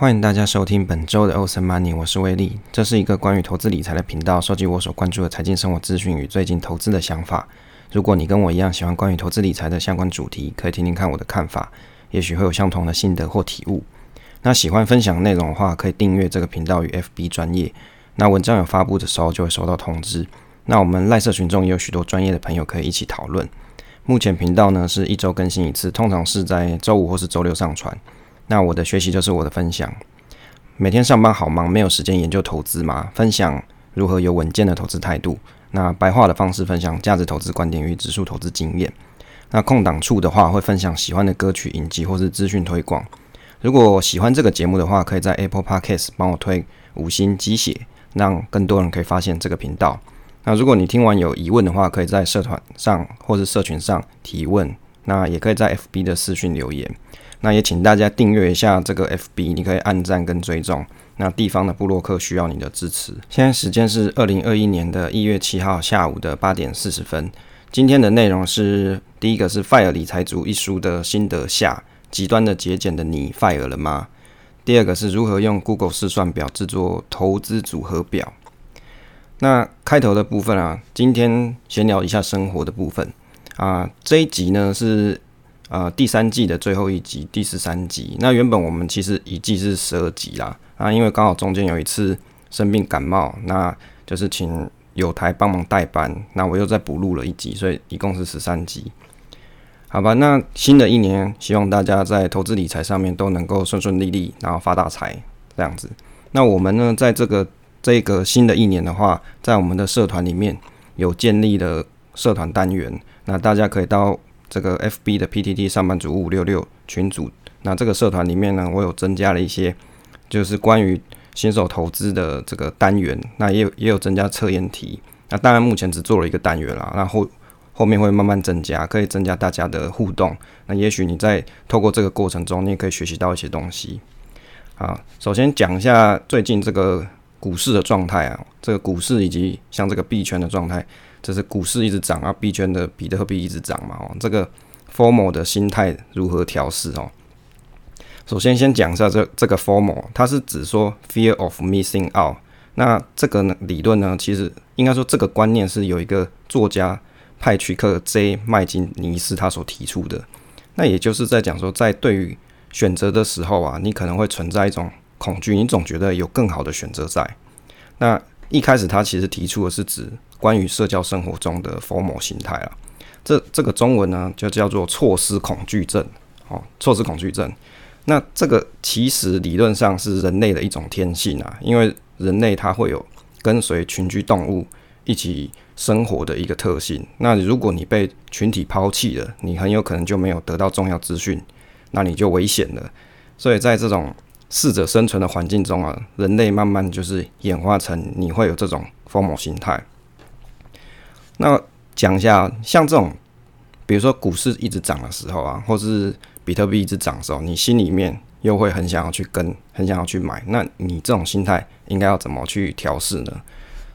欢迎大家收听本周的 Awesome Money，我是威利。这是一个关于投资理财的频道，收集我所关注的财经生活资讯与最近投资的想法。如果你跟我一样喜欢关于投资理财的相关主题，可以听听看我的看法，也许会有相同的心得或体悟。那喜欢分享内容的话，可以订阅这个频道与 FB 专业。那文章有发布的时候就会收到通知。那我们赖社群中也有许多专业的朋友可以一起讨论。目前频道呢是一周更新一次，通常是在周五或是周六上传。那我的学习就是我的分享，每天上班好忙，没有时间研究投资嘛，分享如何有稳健的投资态度。那白话的方式分享价值投资观点与指数投资经验。那空档处的话会分享喜欢的歌曲、影集或是资讯推广。如果喜欢这个节目的话，可以在 Apple Podcast 帮我推五星鸡血，让更多人可以发现这个频道。那如果你听完有疑问的话，可以在社团上或是社群上提问。那也可以在 FB 的私讯留言。那也请大家订阅一下这个 FB，你可以按赞跟追踪。那地方的部落客需要你的支持。现在时间是二零二一年的一月七号下午的八点四十分。今天的内容是第一个是《FIRE 理财族》一书的心得下，极端的节俭的你 FIRE 了吗？第二个是如何用 Google 试算表制作投资组合表。那开头的部分啊，今天先聊一下生活的部分啊。这一集呢是。呃，第三季的最后一集，第十三集。那原本我们其实一季是十二集啦，啊，因为刚好中间有一次生病感冒，那就是请有台帮忙代班，那我又再补录了一集，所以一共是十三集。好吧，那新的一年，希望大家在投资理财上面都能够顺顺利利，然后发大财这样子。那我们呢，在这个这个新的一年的话，在我们的社团里面有建立了社团单元，那大家可以到。这个 FB 的 PTT 上班族五五六六群组，那这个社团里面呢，我有增加了一些，就是关于新手投资的这个单元，那也有也有增加测验题，那当然目前只做了一个单元啦，那后后面会慢慢增加，可以增加大家的互动，那也许你在透过这个过程中，你也可以学习到一些东西。好，首先讲一下最近这个股市的状态啊，这个股市以及像这个币圈的状态。这是股市一直涨啊，币圈的比特币一直涨嘛，哦，这个 FOMO 的心态如何调试哦？首先先讲一下这这个 FOMO，它是指说 Fear of Missing Out。那这个呢理论呢，其实应该说这个观念是有一个作家派屈克 J 麦金尼斯他所提出的。那也就是在讲说，在对于选择的时候啊，你可能会存在一种恐惧，你总觉得有更好的选择在。那一开始他其实提出的是指。关于社交生活中的 FOMO 心态啊，这这个中文呢就叫做错失恐惧症。哦，错失恐惧症。那这个其实理论上是人类的一种天性啊，因为人类它会有跟随群居动物一起生活的一个特性。那如果你被群体抛弃了，你很有可能就没有得到重要资讯，那你就危险了。所以在这种适者生存的环境中啊，人类慢慢就是演化成你会有这种 FOMO 心态。那讲一下，像这种，比如说股市一直涨的时候啊，或是比特币一直涨的时候，你心里面又会很想要去跟，很想要去买，那你这种心态应该要怎么去调试呢？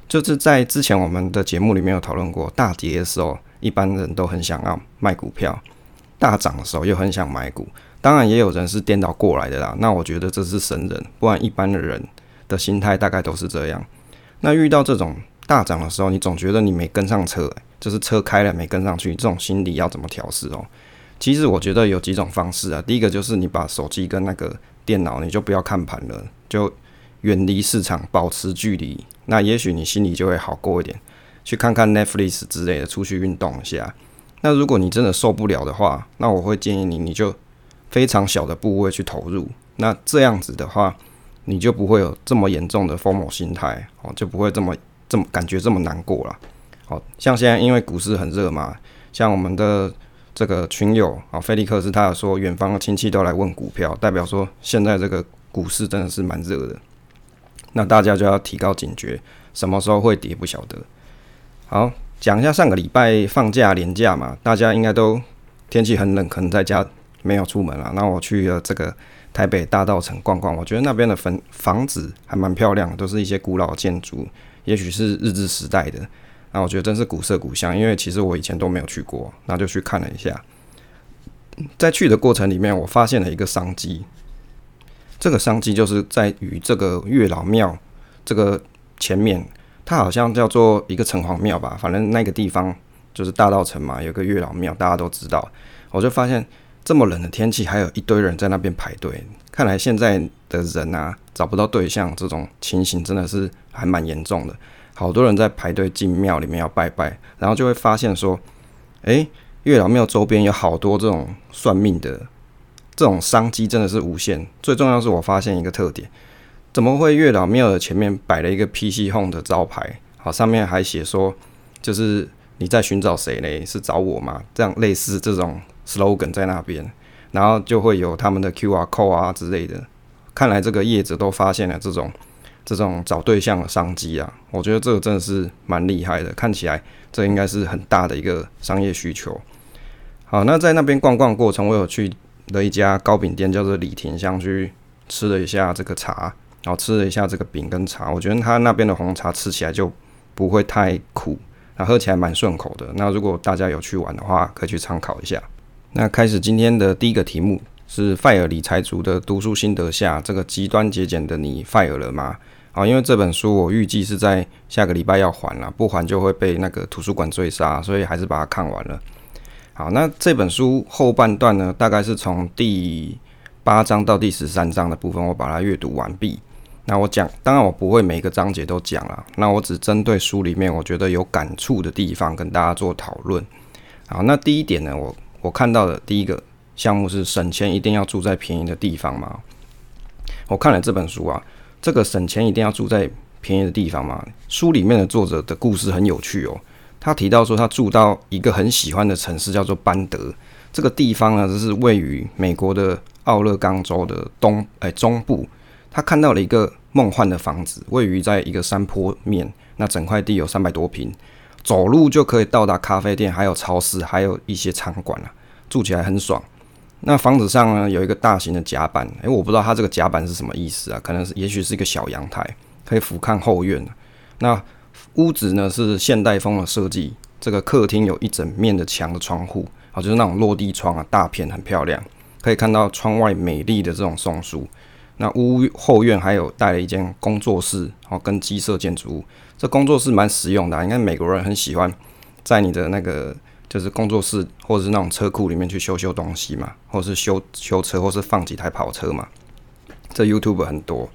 就是在之前我们的节目里面有讨论过，大跌的时候，一般人都很想要卖股票；大涨的时候又很想买股。当然，也有人是颠倒过来的啦。那我觉得这是神人，不然一般的人的心态大概都是这样。那遇到这种。大涨的时候，你总觉得你没跟上车，就是车开了没跟上去，这种心理要怎么调试哦？其实我觉得有几种方式啊。第一个就是你把手机跟那个电脑，你就不要看盘了，就远离市场，保持距离。那也许你心里就会好过一点，去看看 Netflix 之类的，出去运动一下。那如果你真的受不了的话，那我会建议你，你就非常小的部位去投入。那这样子的话，你就不会有这么严重的疯魔心态哦，就不会这么。这么感觉这么难过了，好像现在因为股市很热嘛，像我们的这个群友啊，菲利克斯他有说，远方的亲戚都来问股票，代表说现在这个股市真的是蛮热的，那大家就要提高警觉，什么时候会跌不晓得。好，讲一下上个礼拜放假连假嘛，大家应该都天气很冷，可能在家没有出门了。那我去了这个台北大道城逛逛，我觉得那边的房房子还蛮漂亮，都是一些古老建筑。也许是日治时代的，那我觉得真是古色古香。因为其实我以前都没有去过，那就去看了一下。在去的过程里面，我发现了一个商机。这个商机就是在于这个月老庙这个前面，它好像叫做一个城隍庙吧，反正那个地方就是大道城嘛，有个月老庙，大家都知道。我就发现这么冷的天气，还有一堆人在那边排队。看来现在的人啊，找不到对象这种情形真的是还蛮严重的。好多人在排队进庙里面要拜拜，然后就会发现说，诶，月老庙周边有好多这种算命的，这种商机真的是无限。最重要是我发现一个特点，怎么会月老庙的前面摆了一个 PC Home 的招牌？好，上面还写说，就是你在寻找谁嘞？是找我吗？这样类似这种 slogan 在那边。然后就会有他们的 QR code 啊之类的，看来这个业者都发现了这种这种找对象的商机啊，我觉得这个真的是蛮厉害的，看起来这应该是很大的一个商业需求。好，那在那边逛逛过程，我有去了一家糕饼店，叫做李廷香，去吃了一下这个茶，然后吃了一下这个饼跟茶，我觉得他那边的红茶吃起来就不会太苦，然后喝起来蛮顺口的。那如果大家有去玩的话，可以去参考一下。那开始今天的第一个题目是 FIRE 理财族的读书心得下，这个极端节俭的你 FIRE 了吗？啊，因为这本书我预计是在下个礼拜要还了，不还就会被那个图书馆追杀，所以还是把它看完了。好，那这本书后半段呢，大概是从第八章到第十三章的部分，我把它阅读完毕。那我讲，当然我不会每个章节都讲了，那我只针对书里面我觉得有感触的地方跟大家做讨论。好，那第一点呢，我。我看到的第一个项目是省钱一定要住在便宜的地方吗？我看了这本书啊，这个省钱一定要住在便宜的地方吗？书里面的作者的故事很有趣哦。他提到说，他住到一个很喜欢的城市，叫做班德。这个地方呢，就是位于美国的奥勒冈州的东哎中部。他看到了一个梦幻的房子，位于在一个山坡面，那整块地有三百多平。走路就可以到达咖啡店，还有超市，还有一些餐馆啊，住起来很爽。那房子上呢，有一个大型的甲板，诶，我不知道它这个甲板是什么意思啊？可能是，也许是一个小阳台，可以俯瞰后院。那屋子呢是现代风的设计，这个客厅有一整面的墙的窗户，啊，就是那种落地窗啊，大片很漂亮，可以看到窗外美丽的这种松树。那屋后院还有带了一间工作室，哦，跟鸡舍建筑物。这工作室蛮实用的啊，应该美国人很喜欢在你的那个就是工作室或者是那种车库里面去修修东西嘛，或是修修车，或是放几台跑车嘛。这 YouTube 很多。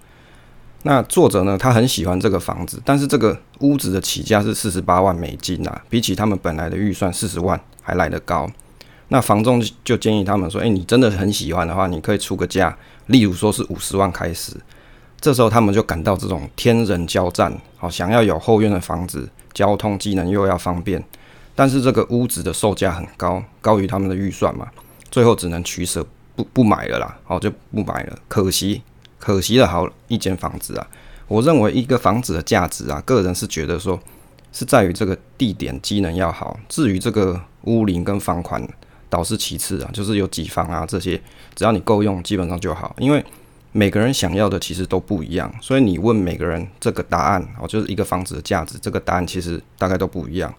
那作者呢，他很喜欢这个房子，但是这个屋子的起价是四十八万美金啊，比起他们本来的预算四十万还来得高。那房仲就建议他们说：“诶，你真的很喜欢的话，你可以出个价，例如说是五十万开始。”这时候他们就感到这种天人交战，好，想要有后院的房子，交通机能又要方便，但是这个屋子的售价很高，高于他们的预算嘛，最后只能取舍，不不买了啦，好，就不买了，可惜，可惜了好一间房子啊。我认为一个房子的价值啊，个人是觉得说是在于这个地点机能要好，至于这个屋龄跟房款倒是其次啊，就是有几房啊这些，只要你够用，基本上就好，因为。每个人想要的其实都不一样，所以你问每个人这个答案哦，就是一个房子的价值，这个答案其实大概都不一样。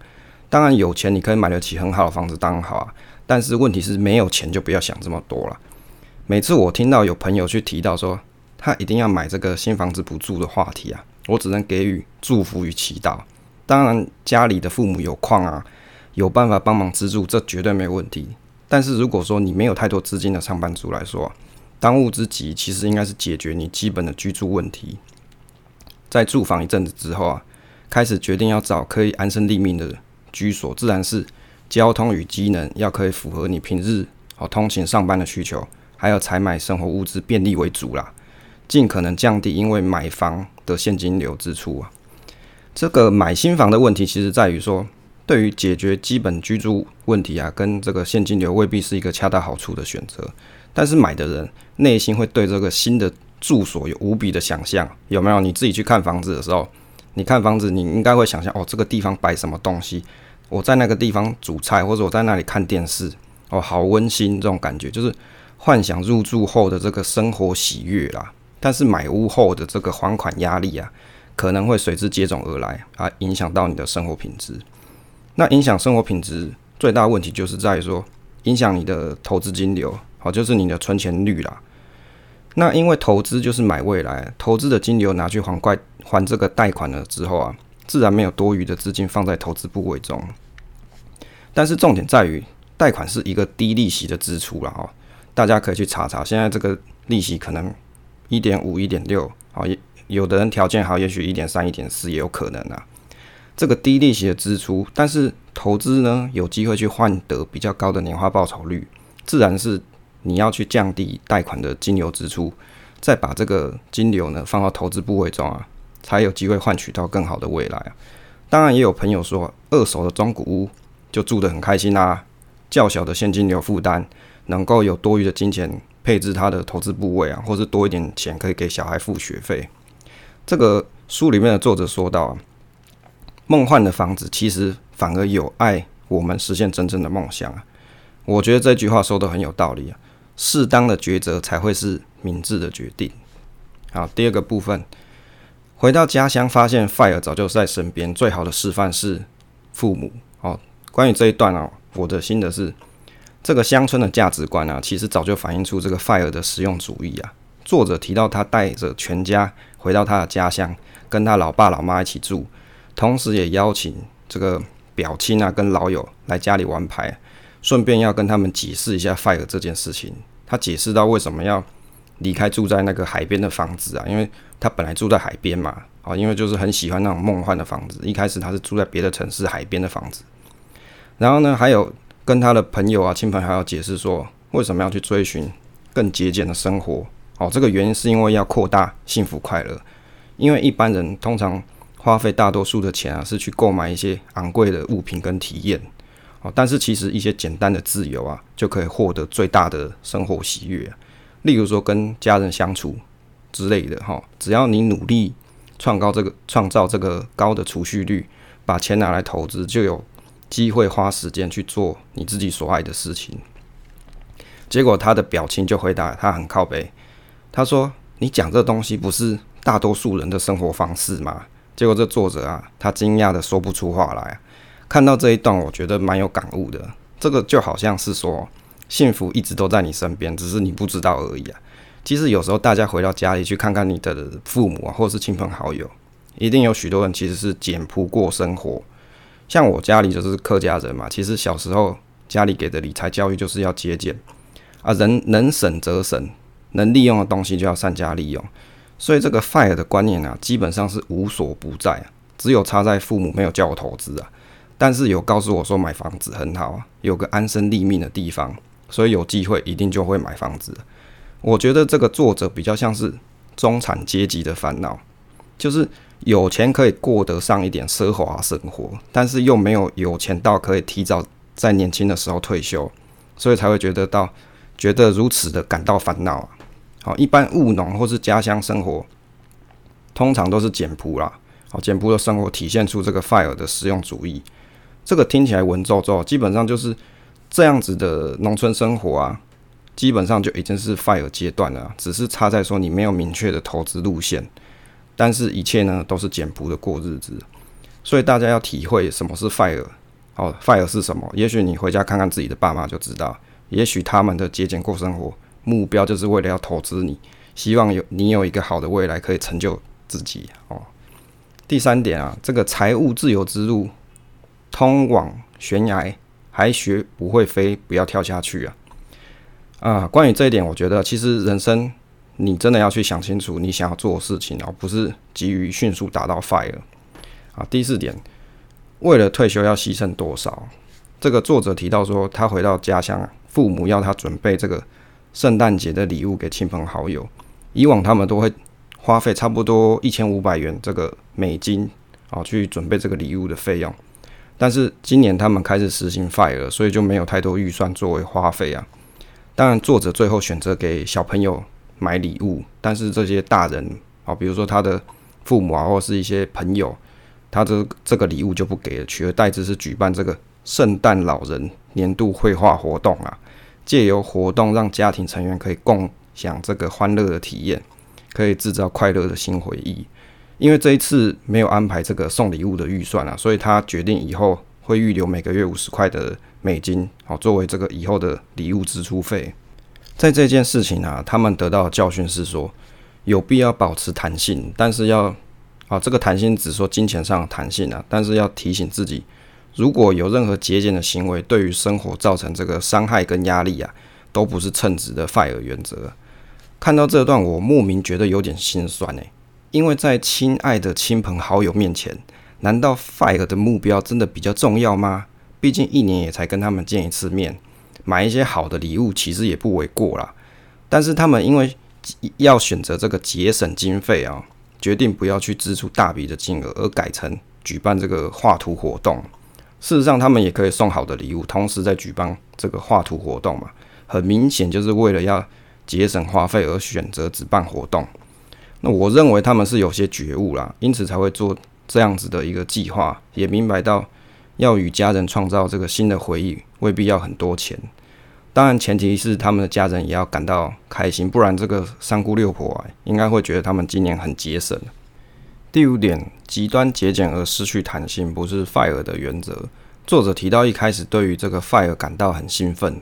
当然有钱你可以买得起很好的房子，当然好啊。但是问题是没有钱就不要想这么多了。每次我听到有朋友去提到说他一定要买这个新房子不住的话题啊，我只能给予祝福与祈祷。当然家里的父母有矿啊，有办法帮忙资助，这绝对没有问题。但是如果说你没有太多资金的上班族来说，当务之急，其实应该是解决你基本的居住问题。在住房一阵子之后啊，开始决定要找可以安身立命的居所，自然是交通与机能要可以符合你平日哦通勤上班的需求，还有采买生活物资便利为主啦，尽可能降低因为买房的现金流支出啊。这个买新房的问题，其实在于说，对于解决基本居住问题啊，跟这个现金流未必是一个恰到好处的选择。但是买的人内心会对这个新的住所有无比的想象，有没有？你自己去看房子的时候，你看房子，你应该会想象哦，这个地方摆什么东西？我在那个地方煮菜，或者我在那里看电视，哦，好温馨，这种感觉就是幻想入住后的这个生活喜悦啦。但是买屋后的这个还款压力啊，可能会随之接踵而来啊，影响到你的生活品质。那影响生活品质最大问题就是在于说，影响你的投资金流。好，就是你的存钱率啦。那因为投资就是买未来，投资的金流拿去还怪还这个贷款了之后啊，自然没有多余的资金放在投资部位中。但是重点在于，贷款是一个低利息的支出了哦，大家可以去查查，现在这个利息可能一点五、一点六，好，也有的人条件好，也许一点三、一点四也有可能啊。这个低利息的支出，但是投资呢，有机会去换得比较高的年化报酬率，自然是。你要去降低贷款的金流支出，再把这个金流呢放到投资部位中啊，才有机会换取到更好的未来啊。当然，也有朋友说，二手的中古屋就住得很开心啊，较小的现金流负担，能够有多余的金钱配置他的投资部位啊，或是多一点钱可以给小孩付学费。这个书里面的作者说到啊，梦幻的房子其实反而有碍我们实现真正的梦想啊。我觉得这句话说得很有道理啊。适当的抉择才会是明智的决定。好，第二个部分，回到家乡，发现 FIRE 早就在身边。最好的示范是父母。哦，关于这一段啊，我的心得是，这个乡村的价值观啊，其实早就反映出这个 FIRE 的实用主义啊。作者提到他带着全家回到他的家乡，跟他老爸老妈一起住，同时也邀请这个表亲啊跟老友来家里玩牌，顺便要跟他们解释一下 FIRE 这件事情。他解释到为什么要离开住在那个海边的房子啊？因为他本来住在海边嘛，啊，因为就是很喜欢那种梦幻的房子。一开始他是住在别的城市海边的房子，然后呢，还有跟他的朋友啊、亲朋好友解释说，为什么要去追寻更节俭的生活？哦，这个原因是因为要扩大幸福快乐。因为一般人通常花费大多数的钱啊，是去购买一些昂贵的物品跟体验。哦，但是其实一些简单的自由啊，就可以获得最大的生活喜悦。例如说跟家人相处之类的哈，只要你努力创造这个创造这个高的储蓄率，把钱拿来投资，就有机会花时间去做你自己所爱的事情。结果他的表情就回答他很靠北，他说：“你讲这东西不是大多数人的生活方式吗？”结果这作者啊，他惊讶的说不出话来。看到这一段，我觉得蛮有感悟的。这个就好像是说，幸福一直都在你身边，只是你不知道而已啊。其实有时候大家回到家里去看看你的父母啊，或是亲朋好友，一定有许多人其实是简朴过生活。像我家里就是客家人嘛，其实小时候家里给的理财教育就是要节俭啊，人能省则省，能利用的东西就要善加利用。所以这个 FIRE 的观念啊，基本上是无所不在啊，只有差在父母没有教我投资啊。但是有告诉我说买房子很好啊，有个安身立命的地方，所以有机会一定就会买房子。我觉得这个作者比较像是中产阶级的烦恼，就是有钱可以过得上一点奢华生活，但是又没有有钱到可以提早在年轻的时候退休，所以才会觉得到觉得如此的感到烦恼啊。好，一般务农或是家乡生活，通常都是简朴啦。好，简朴的生活体现出这个 FIRE 的实用主义。这个听起来文绉绉，基本上就是这样子的农村生活啊，基本上就已经是 FIRE 阶段了，只是差在说你没有明确的投资路线，但是一切呢都是简朴的过日子，所以大家要体会什么是 FIRE，哦，FIRE 是什么？也许你回家看看自己的爸妈就知道，也许他们的节俭过生活目标就是为了要投资你，希望有你有一个好的未来可以成就自己哦。第三点啊，这个财务自由之路。通往悬崖，还学不会飞，不要跳下去啊！啊，关于这一点，我觉得其实人生你真的要去想清楚你想要做的事情，而不是急于迅速达到 FIRE 啊。第四点，为了退休要牺牲多少？这个作者提到说，他回到家乡，父母要他准备这个圣诞节的礼物给亲朋好友，以往他们都会花费差不多一千五百元这个美金啊，去准备这个礼物的费用。但是今年他们开始实行 FIRE，所以就没有太多预算作为花费啊。当然，作者最后选择给小朋友买礼物，但是这些大人啊，比如说他的父母啊，或是一些朋友，他这这个礼物就不给了，取而代之是举办这个圣诞老人年度绘画活动啊，借由活动让家庭成员可以共享这个欢乐的体验，可以制造快乐的新回忆。因为这一次没有安排这个送礼物的预算啊，所以他决定以后会预留每个月五十块的美金，好作为这个以后的礼物支出费。在这件事情啊，他们得到的教训是说，有必要保持弹性，但是要啊，这个弹性只说金钱上的弹性啊，但是要提醒自己，如果有任何节俭的行为对于生活造成这个伤害跟压力啊，都不是称职的 FIRE 原则。看到这段，我莫名觉得有点心酸哎，因为在亲爱的亲朋好友面前，难道 FIRE 的目标真的比较重要吗？毕竟一年也才跟他们见一次面。买一些好的礼物其实也不为过啦，但是他们因为要选择这个节省经费啊，决定不要去支出大笔的金额，而改成举办这个画图活动。事实上，他们也可以送好的礼物，同时在举办这个画图活动嘛。很明显就是为了要节省花费而选择只办活动。那我认为他们是有些觉悟啦，因此才会做这样子的一个计划，也明白到。要与家人创造这个新的回忆，未必要很多钱。当然，前提是他们的家人也要感到开心，不然这个三姑六婆啊，应该会觉得他们今年很节省。第五点，极端节俭而失去弹性，不是 FIRE 的原则。作者提到一开始对于这个 FIRE 感到很兴奋，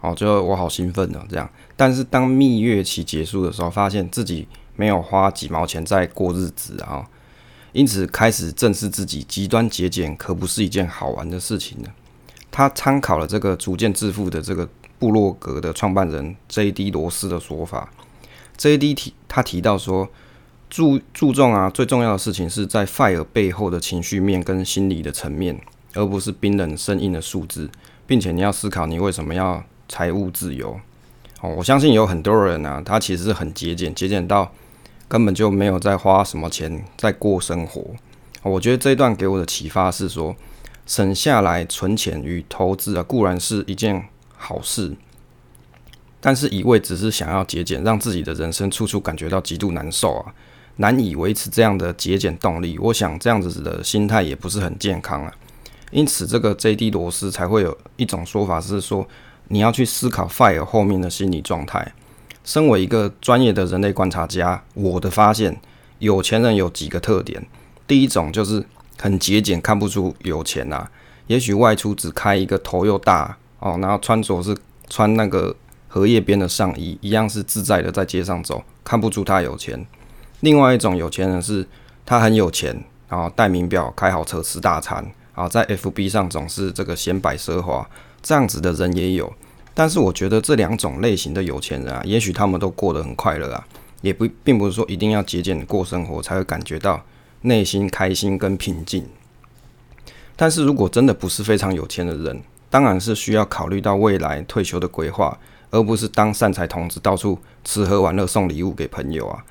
哦，就我好兴奋哦，这样。但是当蜜月期结束的时候，发现自己没有花几毛钱在过日子啊。因此，开始正视自己极端节俭可不是一件好玩的事情呢。他参考了这个逐渐致富的这个部落格的创办人 J.D. 罗斯的说法。J.D. 提他提到说，注注重啊，最重要的事情是在 FIRE 背后的情绪面跟心理的层面，而不是冰冷生硬的数字，并且你要思考你为什么要财务自由。哦，我相信有很多人啊，他其实是很节俭，节俭到。根本就没有在花什么钱在过生活。我觉得这一段给我的启发是说，省下来存钱与投资啊，固然是一件好事，但是一味只是想要节俭，让自己的人生处处感觉到极度难受啊，难以维持这样的节俭动力。我想这样子的心态也不是很健康啊。因此，这个 J.D. 罗斯才会有一种说法是说，你要去思考 FIRE 后面的心理状态。身为一个专业的人类观察家，我的发现，有钱人有几个特点。第一种就是很节俭，看不出有钱呐、啊。也许外出只开一个头又大哦，然后穿着是穿那个荷叶边的上衣，一样是自在的在街上走，看不出他有钱。另外一种有钱人是，他很有钱，然后戴名表，开好车，吃大餐，然后在 FB 上总是这个显摆奢华，这样子的人也有。但是我觉得这两种类型的有钱人啊，也许他们都过得很快乐啊，也不并不是说一定要节俭过生活才会感觉到内心开心跟平静。但是如果真的不是非常有钱的人，当然是需要考虑到未来退休的规划，而不是当善财童子到处吃喝玩乐送礼物给朋友啊。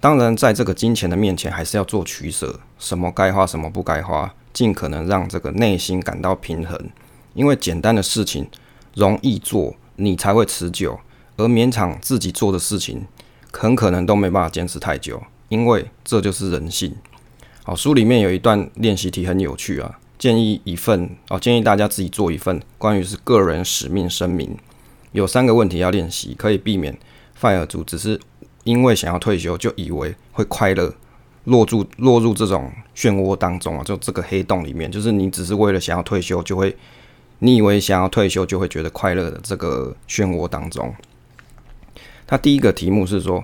当然，在这个金钱的面前，还是要做取舍，什么该花，什么不该花，尽可能让这个内心感到平衡，因为简单的事情。容易做，你才会持久；而勉强自己做的事情，很可能都没办法坚持太久，因为这就是人性。好，书里面有一段练习题很有趣啊，建议一份哦，建议大家自己做一份关于是个人使命声明，有三个问题要练习，可以避免 FIRE 族只是因为想要退休就以为会快乐，落入落入这种漩涡当中啊，就这个黑洞里面，就是你只是为了想要退休就会。你以为想要退休就会觉得快乐的这个漩涡当中，他第一个题目是说，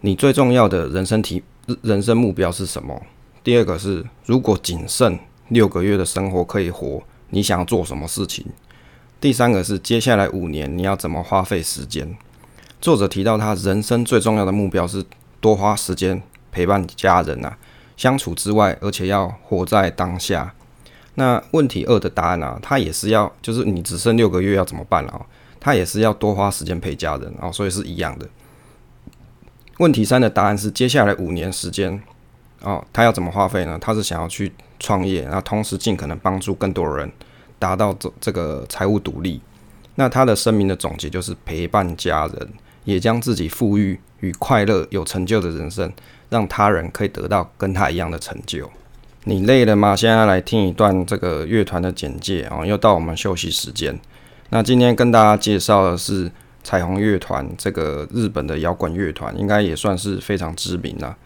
你最重要的人生题人生目标是什么？第二个是，如果仅剩六个月的生活可以活，你想要做什么事情？第三个是，接下来五年你要怎么花费时间？作者提到他人生最重要的目标是多花时间陪伴家人啊，相处之外，而且要活在当下。那问题二的答案啊，他也是要，就是你只剩六个月要怎么办啊？他也是要多花时间陪家人啊，所以是一样的。问题三的答案是接下来五年时间哦，他要怎么花费呢？他是想要去创业，然后同时尽可能帮助更多人达到这这个财务独立。那他的声明的总结就是陪伴家人，也将自己富裕与快乐、有成就的人生，让他人可以得到跟他一样的成就。你累了吗？现在来听一段这个乐团的简介啊，又到我们休息时间。那今天跟大家介绍的是彩虹乐团，这个日本的摇滚乐团，应该也算是非常知名了。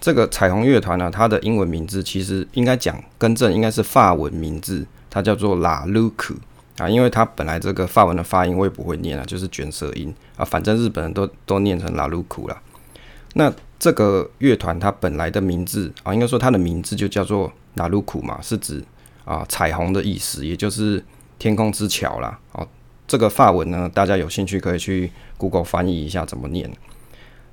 这个彩虹乐团呢，它的英文名字其实应该讲更正，应该是法文名字，它叫做 La Luc。啊，因为它本来这个法文的发音我也不会念啊，就是卷舌音啊，反正日本人都都念成拉鲁库啦。那这个乐团它本来的名字啊，应该说它的名字就叫做拉鲁库嘛，是指啊彩虹的意思，也就是天空之桥啦。哦，这个法文呢，大家有兴趣可以去 Google 翻译一下怎么念。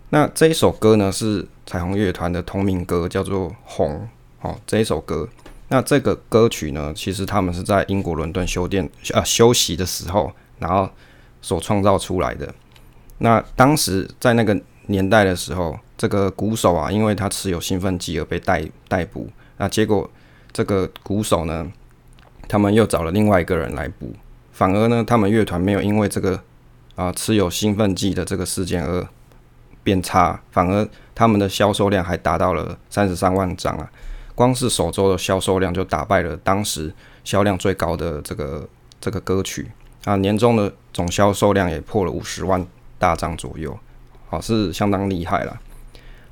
那这一首歌呢是彩虹乐团的同名歌，叫做《红》哦，这一首歌。那这个歌曲呢，其实他们是在英国伦敦修店啊休息的时候，然后所创造出来的。那当时在那个年代的时候，这个鼓手啊，因为他持有兴奋剂而被逮逮捕。那结果这个鼓手呢，他们又找了另外一个人来补，反而呢，他们乐团没有因为这个啊持有兴奋剂的这个事件而变差，反而他们的销售量还达到了三十三万张啊。光是首周的销售量就打败了当时销量最高的这个这个歌曲啊，年终的总销售量也破了五十万大张左右，好，是相当厉害了。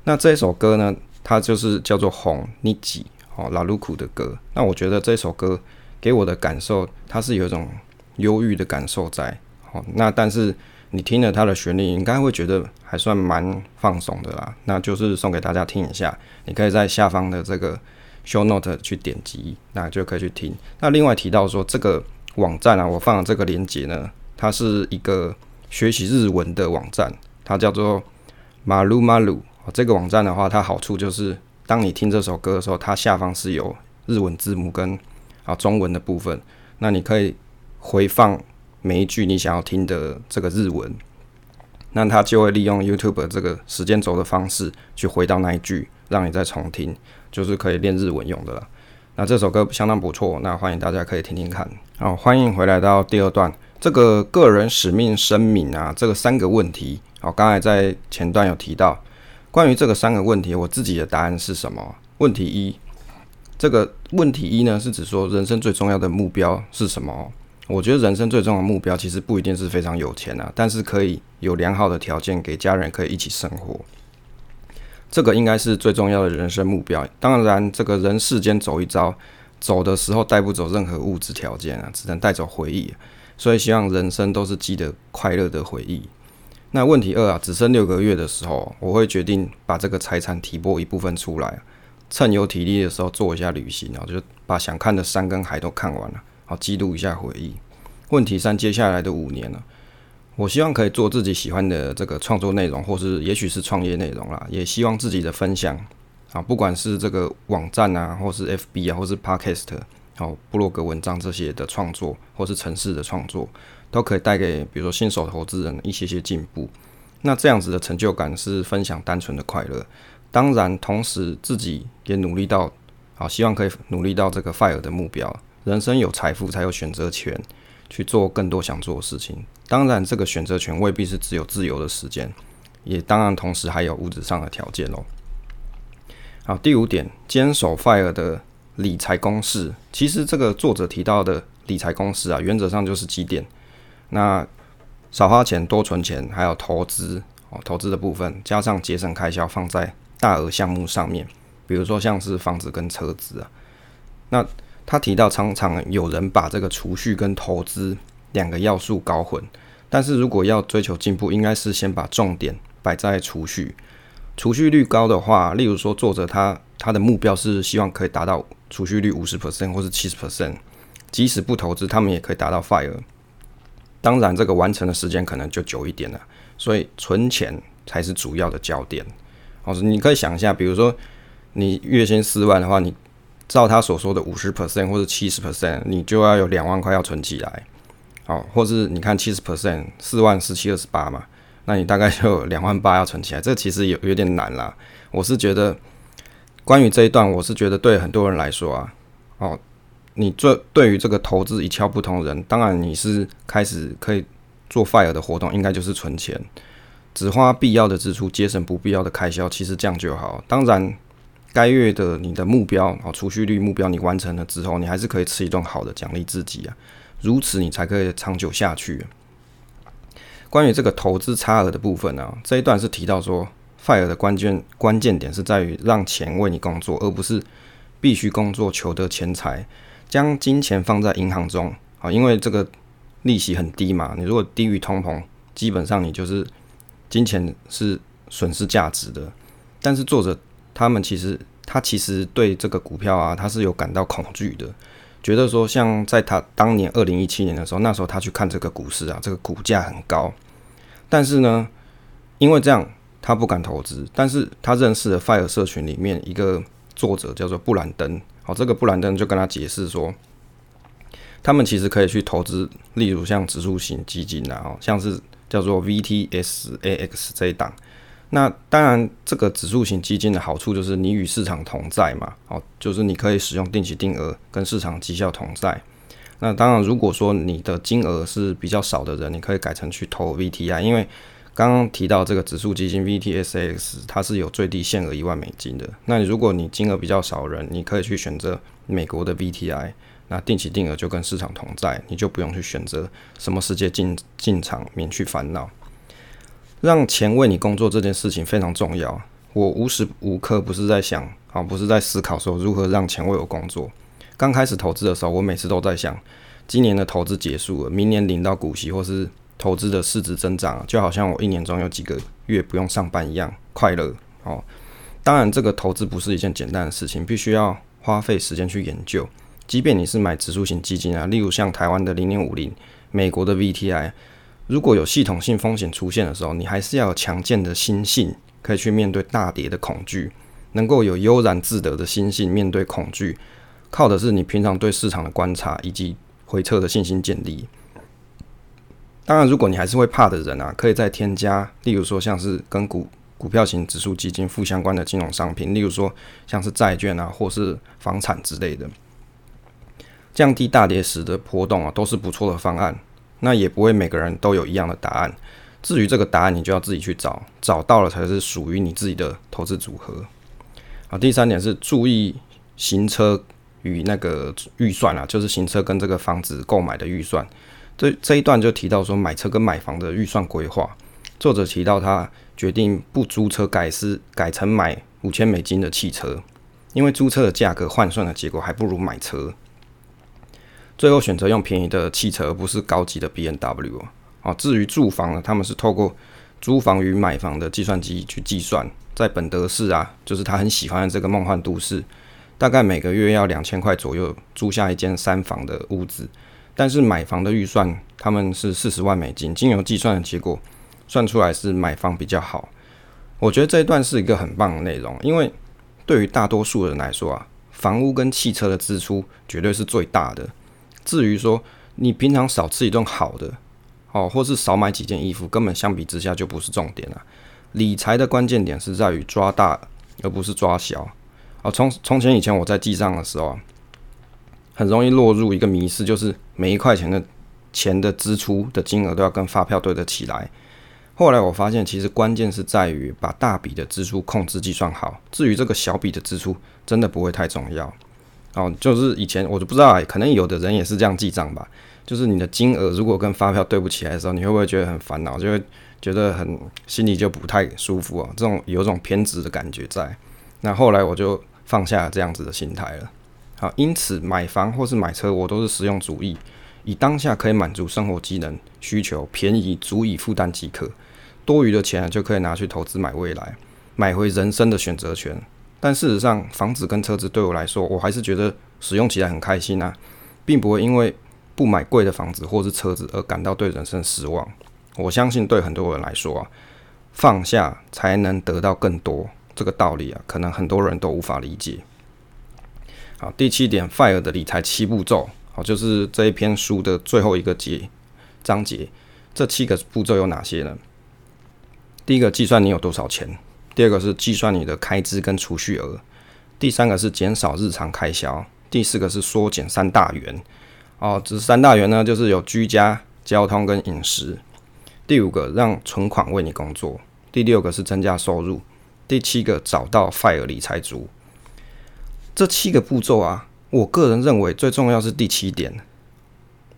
那这首歌呢，它就是叫做《红尼吉》哦，拉鲁库的歌。那我觉得这首歌给我的感受，它是有一种忧郁的感受在。好，那但是你听了它的旋律，应该会觉得还算蛮放松的啦。那就是送给大家听一下，你可以在下方的这个。Show Note 去点击，那就可以去听。那另外提到说，这个网站啊，我放的这个链接呢，它是一个学习日文的网站，它叫做 Maru Maru。这个网站的话，它好处就是，当你听这首歌的时候，它下方是有日文字幕跟啊中文的部分，那你可以回放每一句你想要听的这个日文，那它就会利用 YouTube 这个时间轴的方式去回到那一句，让你再重听。就是可以练日文用的了。那这首歌相当不错，那欢迎大家可以听听看。好，欢迎回来到第二段，这个个人使命声明啊，这个三个问题，好，刚才在前段有提到，关于这个三个问题，我自己的答案是什么？问题一，这个问题一呢，是指说人生最重要的目标是什么？我觉得人生最重要的目标其实不一定是非常有钱啊，但是可以有良好的条件给家人可以一起生活。这个应该是最重要的人生目标。当然，这个人世间走一遭，走的时候带不走任何物质条件啊，只能带走回忆。所以，希望人生都是记得快乐的回忆。那问题二啊，只剩六个月的时候，我会决定把这个财产提拨一部分出来，趁有体力的时候做一下旅行，然后就把想看的山跟海都看完了，好记录一下回忆。问题三，接下来的五年呢？我希望可以做自己喜欢的这个创作内容，或是也许是创业内容啦。也希望自己的分享啊，不管是这个网站啊，或是 FB 啊，或是 Podcast，哦，部落格文章这些的创作，或是城市的创作，都可以带给比如说新手投资人一些些进步。那这样子的成就感是分享单纯的快乐。当然，同时自己也努力到，好，希望可以努力到这个 FIRE 的目标。人生有财富，才有选择权。去做更多想做的事情，当然这个选择权未必是只有自由的时间，也当然同时还有物质上的条件哦。好，第五点，坚守 FIRE 的理财公式。其实这个作者提到的理财公式啊，原则上就是几点。那少花钱，多存钱，还有投资哦，投资的部分加上节省开销，放在大额项目上面，比如说像是房子跟车子啊，那。他提到，常常有人把这个储蓄跟投资两个要素搞混。但是如果要追求进步，应该是先把重点摆在储蓄。储蓄率高的话，例如说作者他他的目标是希望可以达到储蓄率五十 percent 或是七十 percent，即使不投资，他们也可以达到 FIRE。当然，这个完成的时间可能就久一点了。所以存钱才是主要的焦点。哦，你可以想一下，比如说你月薪四万的话，你照他所说的五十 percent 或者七十 percent，你就要有两万块要存起来，好，或是你看七十 percent，四万四七二十八嘛，那你大概就 两万八要存起来，这其实有有点难啦。我是觉得，关于这一段，我是觉得对很多人来说啊，哦，你这对于这个投资一窍不通的人，当然你是开始可以做 FIRE 的活动，应该就是存钱，只花必要的支出，节省不必要的开销，其实这样就好。当然。该月的你的目标啊，储蓄率目标你完成了之后，你还是可以吃一顿好的奖励自己啊，如此你才可以长久下去。关于这个投资差额的部分呢、啊，这一段是提到说，FIRE 的关键关键点是在于让钱为你工作，而不是必须工作求得钱财。将金钱放在银行中啊，因为这个利息很低嘛，你如果低于通膨，基本上你就是金钱是损失价值的。但是作者他们其实他其实对这个股票啊，他是有感到恐惧的，觉得说像在他当年二零一七年的时候，那时候他去看这个股市啊，这个股价很高，但是呢，因为这样他不敢投资，但是他认识了 FIRE 社群里面一个作者叫做布兰登，好，这个布兰登就跟他解释说。他们其实可以去投资，例如像指数型基金啊，像是叫做 VTSAX 这一档。那当然，这个指数型基金的好处就是你与市场同在嘛，哦，就是你可以使用定期定额跟市场绩效同在。那当然，如果说你的金额是比较少的人，你可以改成去投 VTI，因为刚刚提到这个指数基金 VTSAX 它是有最低限额一万美金的。那你如果你金额比较少的人，你可以去选择美国的 VTI。那定期定额就跟市场同在，你就不用去选择什么时间进进场，免去烦恼。让钱为你工作这件事情非常重要。我无时无刻不是在想啊，不是在思考说如何让钱为我工作。刚开始投资的时候，我每次都在想，今年的投资结束了，明年领到股息或是投资的市值增长，就好像我一年中有几个月不用上班一样快乐哦。当然，这个投资不是一件简单的事情，必须要花费时间去研究。即便你是买指数型基金啊，例如像台湾的零零五零、美国的 VTI，如果有系统性风险出现的时候，你还是要有强健的心性，可以去面对大跌的恐惧，能够有悠然自得的心性面对恐惧，靠的是你平常对市场的观察以及回撤的信心建立。当然，如果你还是会怕的人啊，可以再添加，例如说像是跟股股票型指数基金负相关的金融商品，例如说像是债券啊，或是房产之类的。降低大跌时的波动啊，都是不错的方案。那也不会每个人都有一样的答案。至于这个答案，你就要自己去找，找到了才是属于你自己的投资组合。好，第三点是注意行车与那个预算啊，就是行车跟这个房子购买的预算。这这一段就提到说买车跟买房的预算规划。作者提到他决定不租车改是改成买五千美金的汽车，因为租车的价格换算的结果还不如买车。最后选择用便宜的汽车，而不是高级的 BMW 啊。至于住房呢，他们是透过租房与买房的计算机去计算，在本德市啊，就是他很喜欢的这个梦幻都市，大概每个月要两千块左右租下一间三房的屋子。但是买房的预算他们是四十万美金，经由计算的结果算出来是买房比较好。我觉得这一段是一个很棒的内容，因为对于大多数人来说啊，房屋跟汽车的支出绝对是最大的。至于说你平常少吃一顿好的，哦，或是少买几件衣服，根本相比之下就不是重点了。理财的关键点是在于抓大，而不是抓小。啊，从从前以前我在记账的时候，很容易落入一个迷思，就是每一块钱的钱的支出的金额都要跟发票对得起来。后来我发现，其实关键是在于把大笔的支出控制计算好，至于这个小笔的支出，真的不会太重要。哦，就是以前我就不知道，可能有的人也是这样记账吧。就是你的金额如果跟发票对不起来的时候，你会不会觉得很烦恼？就会觉得很心里就不太舒服啊，这种有种偏执的感觉在。那后来我就放下这样子的心态了。好，因此买房或是买车，我都是实用主义，以当下可以满足生活机能需求，便宜足以负担即可，多余的钱就可以拿去投资买未来，买回人生的选择权。但事实上，房子跟车子对我来说，我还是觉得使用起来很开心啊，并不会因为不买贵的房子或是车子而感到对人生失望。我相信对很多人来说啊，放下才能得到更多这个道理啊，可能很多人都无法理解。好，第七点，FIRE 的理财七步骤，好，就是这一篇书的最后一个节章节。这七个步骤有哪些呢？第一个，计算你有多少钱。第二个是计算你的开支跟储蓄额，第三个是减少日常开销，第四个是缩减三大元。哦，这三大元呢，就是有居家、交通跟饮食。第五个让存款为你工作，第六个是增加收入，第七个找到 FIRE 理财族。这七个步骤啊，我个人认为最重要是第七点，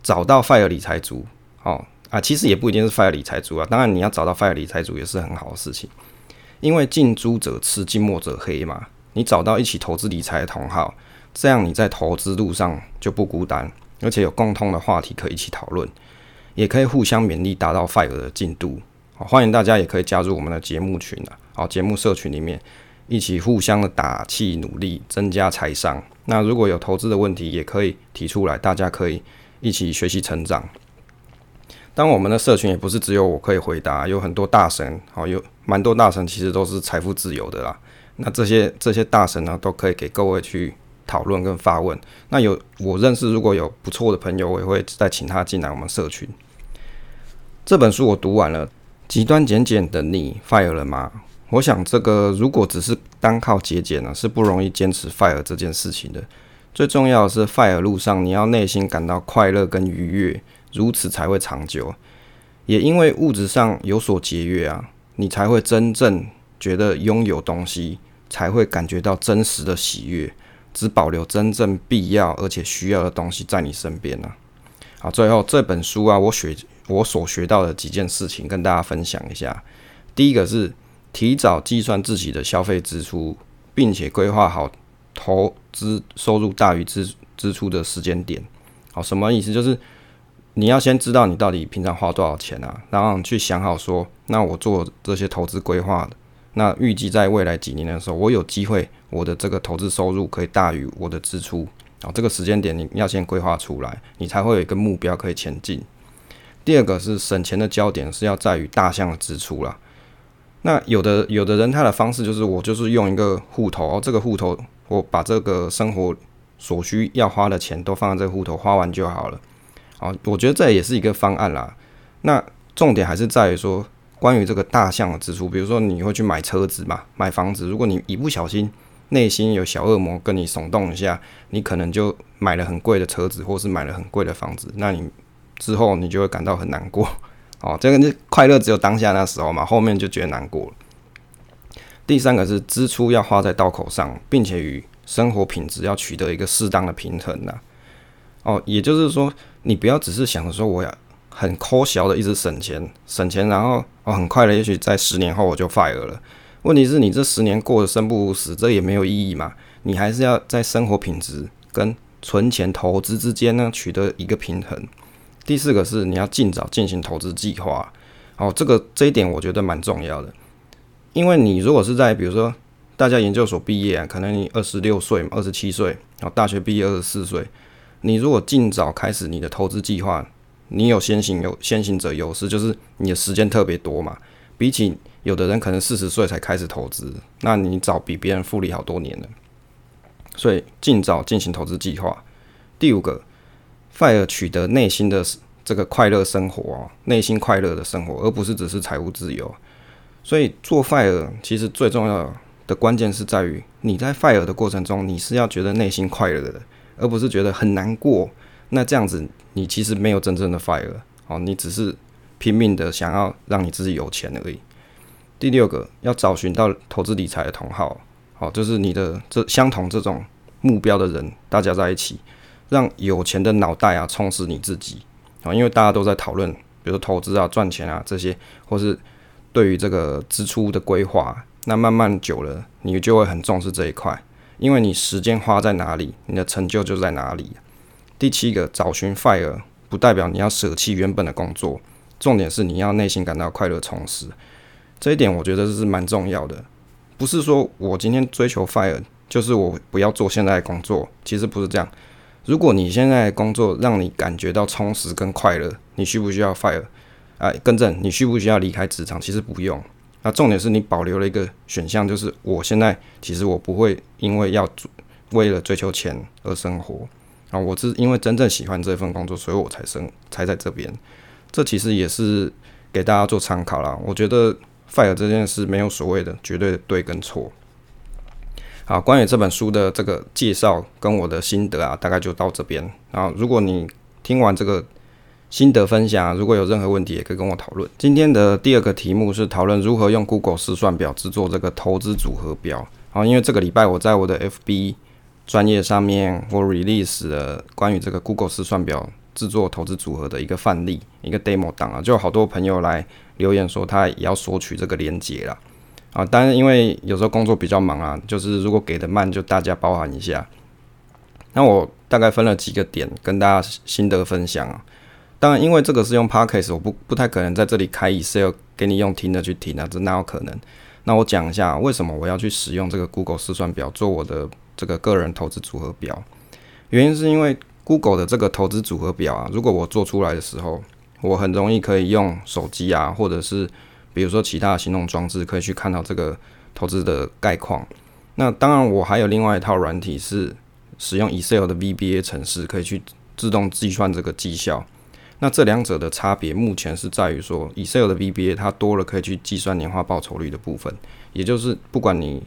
找到 FIRE 理财族。哦啊，其实也不一定是 FIRE 理财族啊，当然你要找到 FIRE 理财族也是很好的事情。因为近朱者赤，近墨者黑嘛。你找到一起投资理财的同好，这样你在投资路上就不孤单，而且有共同的话题可以一起讨论。也可以互相勉励，达到 FIRE 的进度。好，欢迎大家也可以加入我们的节目群啊，好，节目社群里面一起互相的打气努力，增加财商。那如果有投资的问题，也可以提出来，大家可以一起学习成长。当我们的社群也不是只有我可以回答，有很多大神，好，有蛮多大神其实都是财富自由的啦。那这些这些大神呢，都可以给各位去讨论跟发问。那有我认识如果有不错的朋友，我也会再请他进来我们社群。这本书我读完了。极端节俭的你 fire 了吗？我想这个如果只是单靠节俭呢，是不容易坚持 fire 这件事情的。最重要的是 fire 路上，你要内心感到快乐跟愉悦，如此才会长久。也因为物质上有所节约啊，你才会真正觉得拥有东西，才会感觉到真实的喜悦，只保留真正必要而且需要的东西在你身边呢。好，最后这本书啊，我学。我所学到的几件事情跟大家分享一下。第一个是提早计算自己的消费支出，并且规划好投资收入大于支支出的时间点。好，什么意思？就是你要先知道你到底平常花多少钱啊，然后去想好说，那我做这些投资规划的，那预计在未来几年的时候，我有机会我的这个投资收入可以大于我的支出。然后，这个时间点你要先规划出来，你才会有一个目标可以前进。第二个是省钱的焦点是要在于大项的支出啦。那有的有的人他的方式就是我就是用一个户头，这个户头我把这个生活所需要花的钱都放在这个户头，花完就好了。好，我觉得这也是一个方案啦。那重点还是在于说，关于这个大项的支出，比如说你会去买车子嘛，买房子，如果你一不小心内心有小恶魔跟你耸动一下，你可能就买了很贵的车子，或是买了很贵的房子，那你。之后你就会感到很难过，哦，这个是快乐只有当下那时候嘛，后面就觉得难过了。第三个是支出要花在刀口上，并且与生活品质要取得一个适当的平衡呐。哦，也就是说，你不要只是想着说我要很抠小的一直省钱，省钱，然后哦很快的，也许在十年后我就 fire 了。问题是你这十年过得生不如死，这也没有意义嘛。你还是要在生活品质跟存钱投资之间呢取得一个平衡。第四个是你要尽早进行投资计划，哦，这个这一点我觉得蛮重要的，因为你如果是在比如说大家研究所毕业啊，可能你二十六岁、二十七岁，然后大学毕业二十四岁，你如果尽早开始你的投资计划，你有先行有先行者优势，就是你的时间特别多嘛，比起有的人可能四十岁才开始投资，那你早比别人复利好多年了，所以尽早进行投资计划。第五个。FIRE 取得内心的这个快乐生活哦，内心快乐的生活，而不是只是财务自由。所以做 FIRE 其实最重要的关键是在于你在 FIRE 的过程中，你是要觉得内心快乐的，而不是觉得很难过。那这样子，你其实没有真正的 FIRE 哦，你只是拼命的想要让你自己有钱而已。第六个，要找寻到投资理财的同好，好，就是你的这相同这种目标的人，大家在一起。让有钱的脑袋啊充实你自己啊，因为大家都在讨论，比如说投资啊、赚钱啊这些，或是对于这个支出的规划，那慢慢久了，你就会很重视这一块，因为你时间花在哪里，你的成就就在哪里。第七个，找寻 FIRE 不代表你要舍弃原本的工作，重点是你要内心感到快乐充实，这一点我觉得是蛮重要的。不是说我今天追求 FIRE，就是我不要做现在的工作，其实不是这样。如果你现在工作让你感觉到充实跟快乐，你需不需要 fire？哎，更正，你需不需要离开职场？其实不用。那重点是你保留了一个选项，就是我现在其实我不会因为要为了追求钱而生活啊，我是因为真正喜欢这份工作，所以我才生才在这边。这其实也是给大家做参考啦。我觉得 fire 这件事没有所谓的绝对的对跟错。好，关于这本书的这个介绍跟我的心得啊，大概就到这边。然后，如果你听完这个心得分享，如果有任何问题，也可以跟我讨论。今天的第二个题目是讨论如何用 Google 试算表制作这个投资组合表。好，因为这个礼拜我在我的 FB 专业上面，我 release 了关于这个 Google 试算表制作投资组合的一个范例，一个 demo 档啊，就好多朋友来留言说他也要索取这个链接了。啊，当然，因为有时候工作比较忙啊，就是如果给的慢，就大家包涵一下。那我大概分了几个点跟大家心得分享啊。当然，因为这个是用 Podcast，我不不太可能在这里开 Excel 给你用听的去听啊，这哪有可能？那我讲一下为什么我要去使用这个 Google 试算表做我的这个个人投资组合表。原因是因为 Google 的这个投资组合表啊，如果我做出来的时候，我很容易可以用手机啊，或者是比如说其他的行动装置，可以去看到这个投资的概况。那当然，我还有另外一套软体是使用 Excel 的 VBA 程式，可以去自动计算这个绩效。那这两者的差别，目前是在于说，Excel 的 VBA 它多了可以去计算年化报酬率的部分，也就是不管你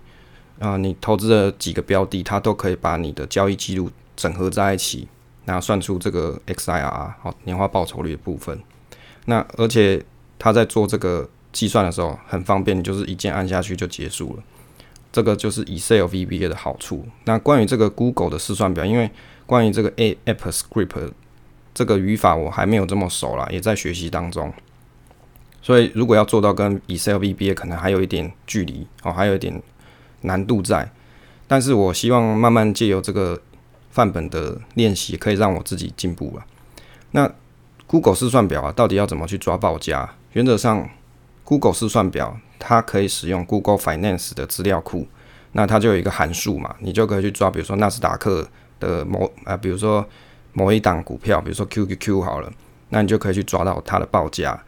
啊、你投资的几个标的，它都可以把你的交易记录整合在一起，然后算出这个 XIR 好年化报酬率的部分。那而且它在做这个计算的时候很方便，就是一键按下去就结束了。这个就是 Excel VBA 的好处。那关于这个 Google 的试算表，因为关于这个 AppleScript。这个语法我还没有这么熟啦，也在学习当中，所以如果要做到跟 Excel VBA 可能还有一点距离哦，还有一点难度在。但是我希望慢慢借由这个范本的练习，可以让我自己进步了。那 Google 试算表啊，到底要怎么去抓报价？原则上，Google 试算表它可以使用 Google Finance 的资料库，那它就有一个函数嘛，你就可以去抓，比如说纳斯达克的某啊、比如说。某一档股票，比如说 QQQ 好了，那你就可以去抓到它的报价。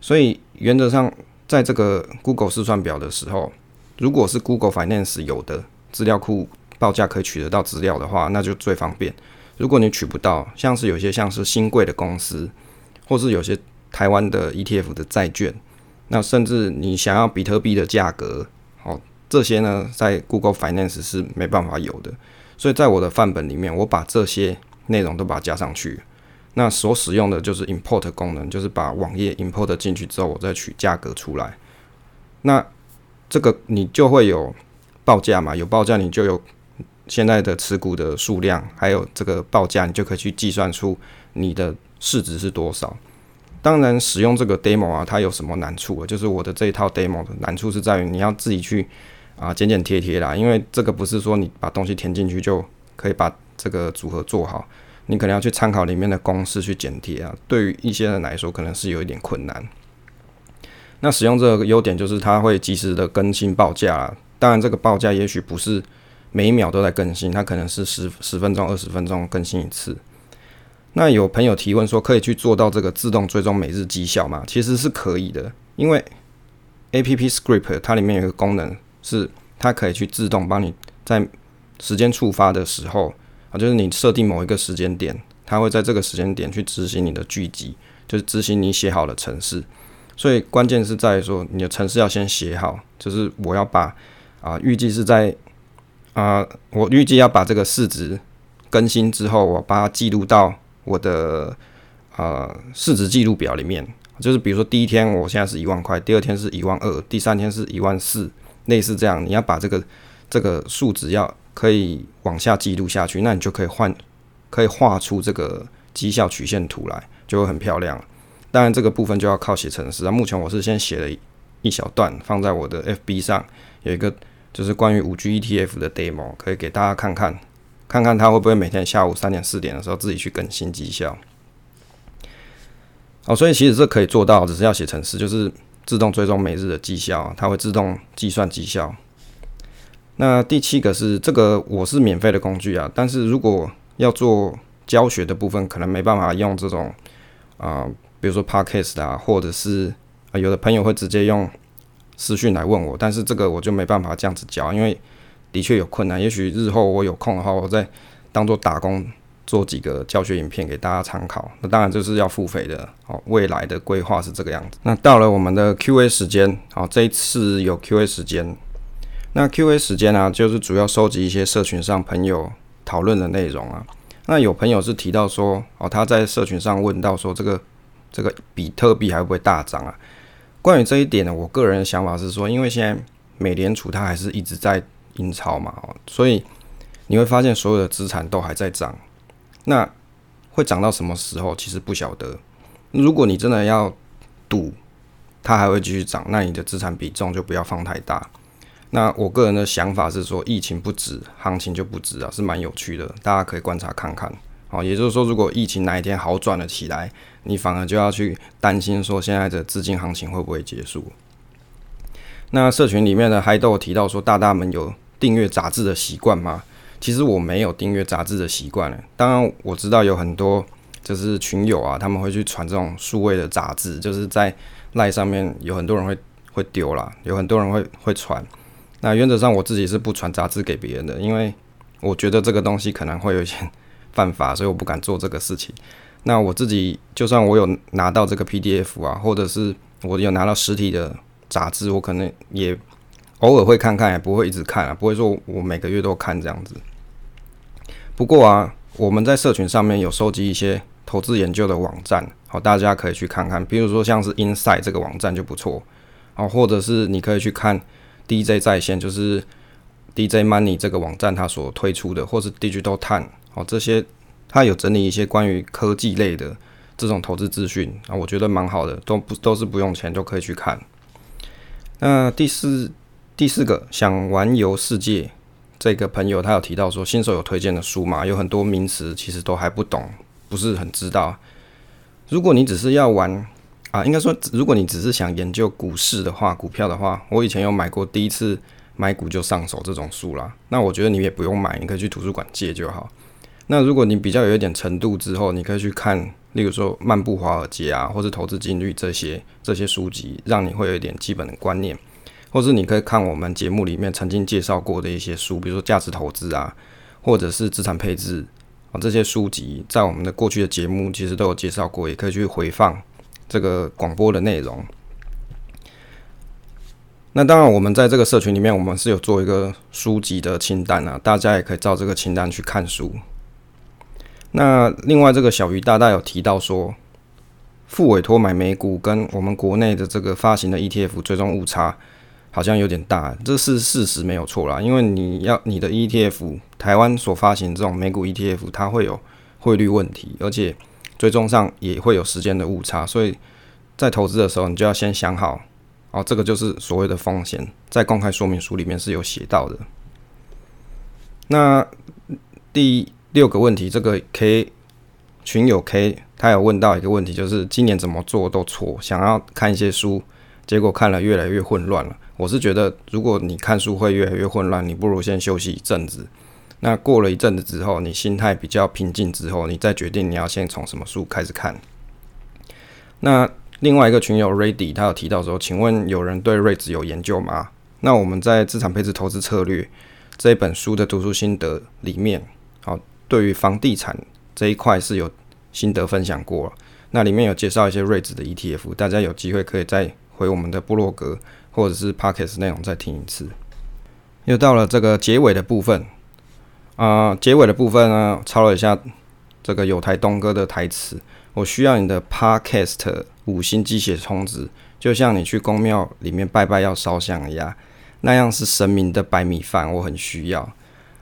所以原则上，在这个 Google 试算表的时候，如果是 Google Finance 有的资料库报价可以取得到资料的话，那就最方便。如果你取不到，像是有些像是新贵的公司，或是有些台湾的 ETF 的债券，那甚至你想要比特币的价格，哦，这些呢，在 Google Finance 是没办法有的。所以在我的范本里面，我把这些。内容都把它加上去，那所使用的就是 import 功能，就是把网页 import 进去之后，我再取价格出来。那这个你就会有报价嘛？有报价，你就有现在的持股的数量，还有这个报价，你就可以去计算出你的市值是多少。当然，使用这个 demo 啊，它有什么难处啊？就是我的这一套 demo 的难处是在于你要自己去啊剪剪贴贴啦，因为这个不是说你把东西填进去就可以把。这个组合做好，你可能要去参考里面的公式去剪贴啊。对于一些人来说，可能是有一点困难。那使用这个优点就是它会及时的更新报价啦。当然，这个报价也许不是每一秒都在更新，它可能是十十分钟、二十分钟更新一次。那有朋友提问说，可以去做到这个自动追踪每日绩效吗？其实是可以的，因为 AppScript 它里面有一个功能是它可以去自动帮你在时间触发的时候。就是你设定某一个时间点，它会在这个时间点去执行你的聚集，就是执行你写好的程式。所以关键是在于说，你的程式要先写好。就是我要把啊，预计是在啊，我预计要把这个市值更新之后，我把它记录到我的啊市值记录表里面。就是比如说第一天我现在是一万块，第二天是一万二，第三天是一万四，类似这样。你要把这个这个数值要。可以往下记录下去，那你就可以换，可以画出这个绩效曲线图来，就会很漂亮。当然，这个部分就要靠写程式啊。目前我是先写了一小段，放在我的 FB 上，有一个就是关于五 G ETF 的 demo，可以给大家看看，看看它会不会每天下午三点四点的时候自己去更新绩效。哦，所以其实这可以做到，只是要写程式，就是自动追踪每日的绩效，它会自动计算绩效。那第七个是这个，我是免费的工具啊，但是如果要做教学的部分，可能没办法用这种啊、比如说 Podcast 啊，或者是啊、有的朋友会直接用私讯来问我，但是这个我就没办法这样子教，因为的确有困难。也许日后我有空的话，我再当做打工做几个教学影片给大家参考。那当然就是要付费的哦。未来的规划是这个样子。那到了我们的 Q&A 时间，好，这一次有 Q&A 时间。那 Q&A 时间呢、啊，就是主要收集一些社群上朋友讨论的内容啊。那有朋友是提到说，哦，他在社群上问到说，这个这个比特币还会不会大涨啊？关于这一点呢，我个人的想法是说，因为现在美联储它还是一直在印钞嘛，哦，所以你会发现所有的资产都还在涨。那会涨到什么时候？其实不晓得。如果你真的要赌它还会继续涨，那你的资产比重就不要放太大。那我个人的想法是说，疫情不止，行情就不止啊，是蛮有趣的，大家可以观察看看。好，也就是说，如果疫情哪一天好转了起来，你反而就要去担心说现在的资金行情会不会结束。那社群里面的嗨豆提到说，大大们有订阅杂志的习惯吗？其实我没有订阅杂志的习惯了。当然我知道有很多就是群友啊，他们会去传这种数位的杂志，就是在赖上面有很多人会会丢啦，有很多人会会传。那原则上我自己是不传杂志给别人的，因为我觉得这个东西可能会有一些 犯法，所以我不敢做这个事情。那我自己就算我有拿到这个 PDF 啊，或者是我有拿到实体的杂志，我可能也偶尔会看看，也不会一直看啊，不会说我每个月都看这样子。不过啊，我们在社群上面有收集一些投资研究的网站，好，大家可以去看看。比如说像是 Inside 这个网站就不错，哦，或者是你可以去看。DJ 在线就是 DJ Money 这个网站，它所推出的，或是 Digital Time 哦，这些它有整理一些关于科技类的这种投资资讯啊，我觉得蛮好的，都不都是不用钱就可以去看。那第四第四个想玩游世界这个朋友，他有提到说，新手有推荐的书吗？有很多名词其实都还不懂，不是很知道。如果你只是要玩。啊，应该说，如果你只是想研究股市的话，股票的话，我以前有买过，第一次买股就上手这种书啦。那我觉得你也不用买，你可以去图书馆借就好。那如果你比较有一点程度之后，你可以去看，例如说《漫步华尔街》啊，或是《投资金律》这些这些书籍，让你会有一点基本的观念。或是你可以看我们节目里面曾经介绍过的一些书，比如说价值投资啊，或者是资产配置啊，这些书籍在我们的过去的节目其实都有介绍过，也可以去回放。这个广播的内容，那当然，我们在这个社群里面，我们是有做一个书籍的清单啊，大家也可以照这个清单去看书。那另外，这个小鱼大大有提到说，复委托买美股跟我们国内的这个发行的 ETF 最终误差好像有点大，这是事实没有错啦，因为你要你的 ETF 台湾所发行这种美股 ETF，它会有汇率问题，而且。最终上也会有时间的误差，所以在投资的时候，你就要先想好，哦，这个就是所谓的风险，在公开说明书里面是有写到的。那第六个问题，这个 K 群友 K 他有问到一个问题，就是今年怎么做都错，想要看一些书，结果看了越来越混乱了。我是觉得，如果你看书会越来越混乱，你不如先休息一阵子。那过了一阵子之后，你心态比较平静之后，你再决定你要先从什么书开始看。那另外一个群友 Ready 他有提到说，请问有人对 REITs 有研究吗？那我们在资产配置投资策略这一本书的读书心得里面，好，对于房地产这一块是有心得分享过了。那里面有介绍一些 REITs 的 ETF，大家有机会可以再回我们的部落格或者是 Podcast 内容再听一次。又到了这个结尾的部分。啊、结尾的部分呢，抄了一下这个有台东哥的台词。我需要你的 Podcast 五星鸡血充值，就像你去宫庙里面拜拜要烧香一样，那样是神明的白米饭，我很需要。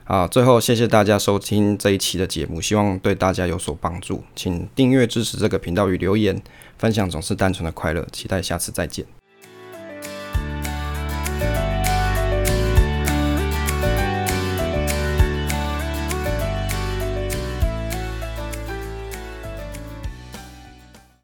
啊，最后谢谢大家收听这一期的节目，希望对大家有所帮助，请订阅支持这个频道与留言分享，总是单纯的快乐。期待下次再见。